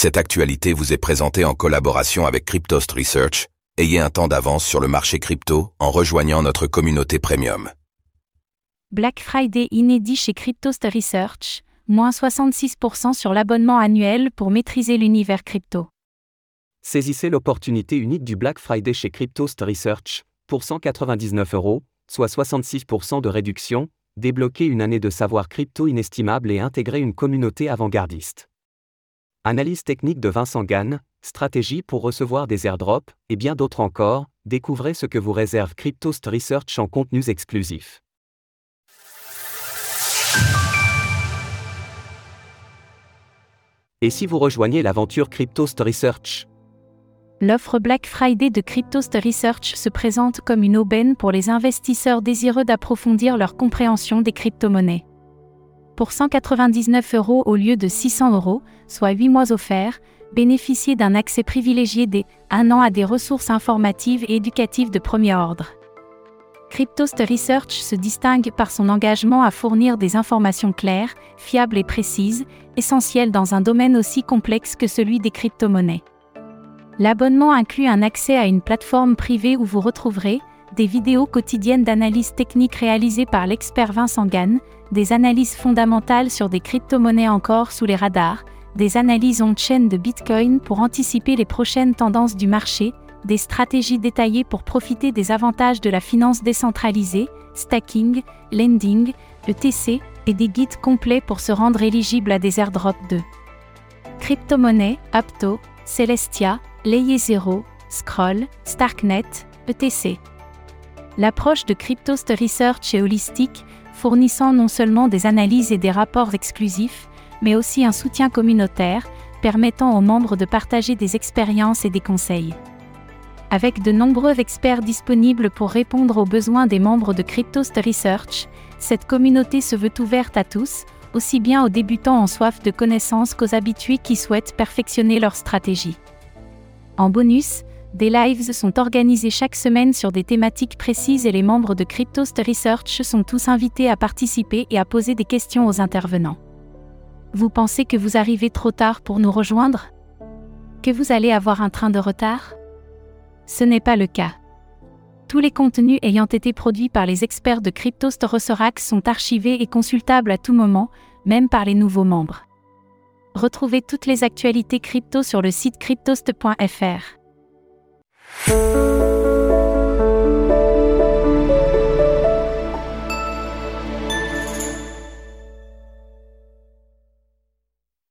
Cette actualité vous est présentée en collaboration avec Cryptost Research. Ayez un temps d'avance sur le marché crypto en rejoignant notre communauté premium. Black Friday inédit chez Cryptost Research, moins 66% sur l'abonnement annuel pour maîtriser l'univers crypto. Saisissez l'opportunité unique du Black Friday chez Cryptost Research, pour 199 euros, soit 66% de réduction, débloquer une année de savoir crypto inestimable et intégrer une communauté avant-gardiste. Analyse technique de Vincent Gann, stratégie pour recevoir des airdrops, et bien d'autres encore, découvrez ce que vous réserve Cryptost Research en contenus exclusifs. Et si vous rejoignez l'aventure Cryptost Research? L'offre Black Friday de Cryptost Research se présente comme une aubaine pour les investisseurs désireux d'approfondir leur compréhension des crypto-monnaies. Pour 199 euros au lieu de 600 euros, soit 8 mois offerts, bénéficiez d'un accès privilégié des 1 an à des ressources informatives et éducatives de premier ordre. Cryptost Research se distingue par son engagement à fournir des informations claires, fiables et précises, essentielles dans un domaine aussi complexe que celui des crypto-monnaies. L'abonnement inclut un accès à une plateforme privée où vous retrouverez des vidéos quotidiennes d'analyse technique réalisées par l'expert Vincent Gann, des analyses fondamentales sur des crypto-monnaies encore sous les radars, des analyses on-chain de Bitcoin pour anticiper les prochaines tendances du marché, des stratégies détaillées pour profiter des avantages de la finance décentralisée, stacking, lending, ETC, et des guides complets pour se rendre éligible à des airdrops de crypto-monnaies, Apto, Celestia, Layer 0, Scroll, Starknet, ETC. L'approche de Cryptost Research est holistique, fournissant non seulement des analyses et des rapports exclusifs, mais aussi un soutien communautaire, permettant aux membres de partager des expériences et des conseils. Avec de nombreux experts disponibles pour répondre aux besoins des membres de Cryptost Research, cette communauté se veut ouverte à tous, aussi bien aux débutants en soif de connaissances qu'aux habitués qui souhaitent perfectionner leur stratégie. En bonus, des lives sont organisés chaque semaine sur des thématiques précises et les membres de Cryptost Research sont tous invités à participer et à poser des questions aux intervenants. Vous pensez que vous arrivez trop tard pour nous rejoindre? Que vous allez avoir un train de retard? Ce n'est pas le cas. Tous les contenus ayant été produits par les experts de Cryptost Research sont archivés et consultables à tout moment, même par les nouveaux membres. Retrouvez toutes les actualités crypto sur le site cryptost.fr. Música